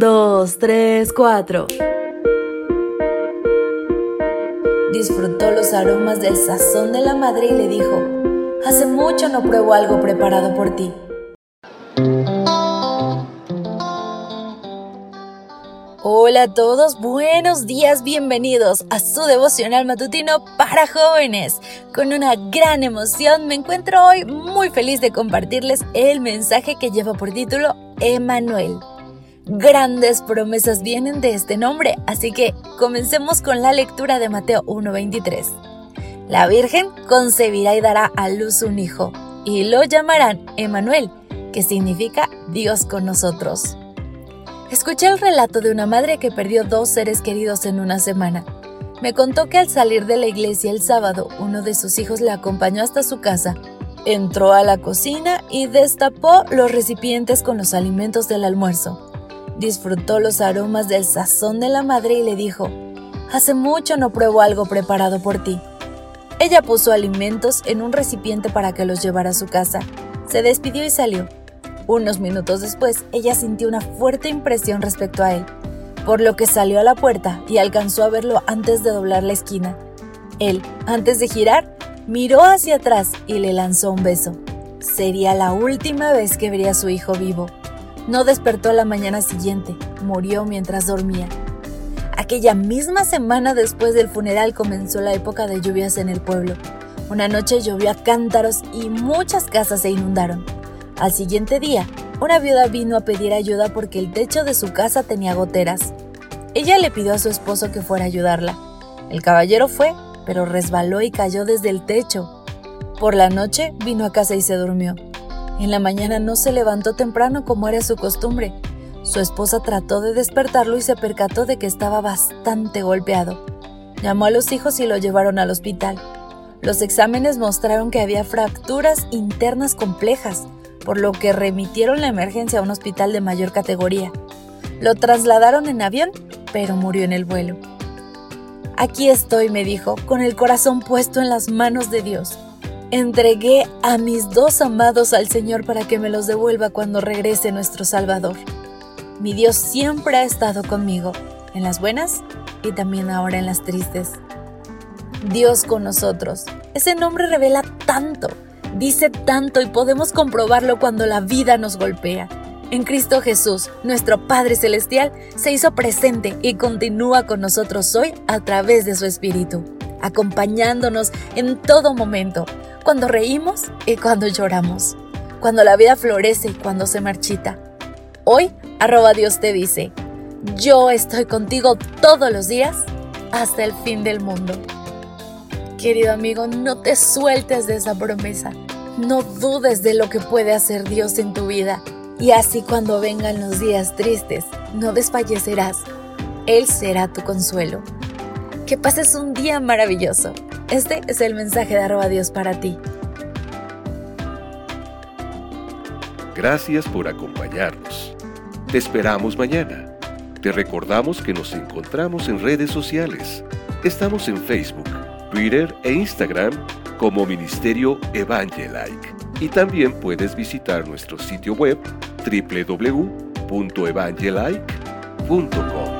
dos, tres, cuatro. Disfrutó los aromas del sazón de la madre y le dijo, Hace mucho no pruebo algo preparado por ti. Hola a todos, buenos días, bienvenidos a su devocional matutino para jóvenes. Con una gran emoción me encuentro hoy muy feliz de compartirles el mensaje que lleva por título Emanuel. Grandes promesas vienen de este nombre, así que comencemos con la lectura de Mateo 1:23. La Virgen concebirá y dará a luz un hijo, y lo llamarán Emanuel, que significa Dios con nosotros. Escuché el relato de una madre que perdió dos seres queridos en una semana. Me contó que al salir de la iglesia el sábado, uno de sus hijos la acompañó hasta su casa. Entró a la cocina y destapó los recipientes con los alimentos del almuerzo. Disfrutó los aromas del sazón de la madre y le dijo, Hace mucho no pruebo algo preparado por ti. Ella puso alimentos en un recipiente para que los llevara a su casa. Se despidió y salió. Unos minutos después, ella sintió una fuerte impresión respecto a él, por lo que salió a la puerta y alcanzó a verlo antes de doblar la esquina. Él, antes de girar, miró hacia atrás y le lanzó un beso. Sería la última vez que vería a su hijo vivo. No despertó la mañana siguiente, murió mientras dormía. Aquella misma semana después del funeral comenzó la época de lluvias en el pueblo. Una noche llovió a cántaros y muchas casas se inundaron. Al siguiente día, una viuda vino a pedir ayuda porque el techo de su casa tenía goteras. Ella le pidió a su esposo que fuera a ayudarla. El caballero fue, pero resbaló y cayó desde el techo. Por la noche vino a casa y se durmió. En la mañana no se levantó temprano como era su costumbre. Su esposa trató de despertarlo y se percató de que estaba bastante golpeado. Llamó a los hijos y lo llevaron al hospital. Los exámenes mostraron que había fracturas internas complejas, por lo que remitieron la emergencia a un hospital de mayor categoría. Lo trasladaron en avión, pero murió en el vuelo. Aquí estoy, me dijo, con el corazón puesto en las manos de Dios. Entregué a mis dos amados al Señor para que me los devuelva cuando regrese nuestro Salvador. Mi Dios siempre ha estado conmigo, en las buenas y también ahora en las tristes. Dios con nosotros. Ese nombre revela tanto dice tanto y podemos comprobarlo cuando la vida nos golpea. En Cristo Jesús, nuestro Padre Celestial, se hizo presente y continúa con nosotros hoy a través de su Espíritu, acompañándonos en todo momento, cuando reímos y cuando lloramos, cuando la vida florece y cuando se marchita. Hoy, arroba Dios te dice, yo estoy contigo todos los días hasta el fin del mundo. Querido amigo, no te sueltes de esa promesa. No dudes de lo que puede hacer Dios en tu vida. Y así cuando vengan los días tristes, no desfallecerás. Él será tu consuelo. Que pases un día maravilloso. Este es el mensaje de arroba Dios para ti. Gracias por acompañarnos. Te esperamos mañana. Te recordamos que nos encontramos en redes sociales. Estamos en Facebook Twitter e Instagram como Ministerio Evangelike. Y también puedes visitar nuestro sitio web www.evangelike.com.